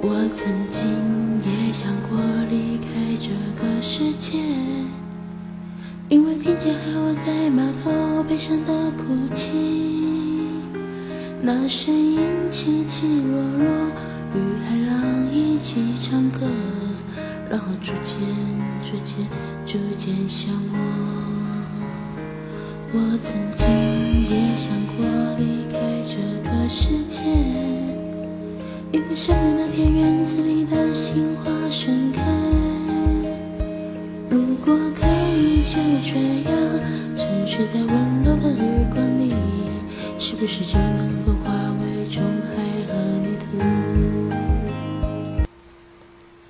我曾经也想过离开这个世界，因为听见海鸥在码头悲伤的哭泣，那声音起起落落，与海浪一起唱歌，然后逐渐逐渐逐渐消磨。我曾经也想过离开这个世界，因为生日那片院子里的杏花盛开。如果可以就这样沉睡在温柔的月光里，是不是就能够？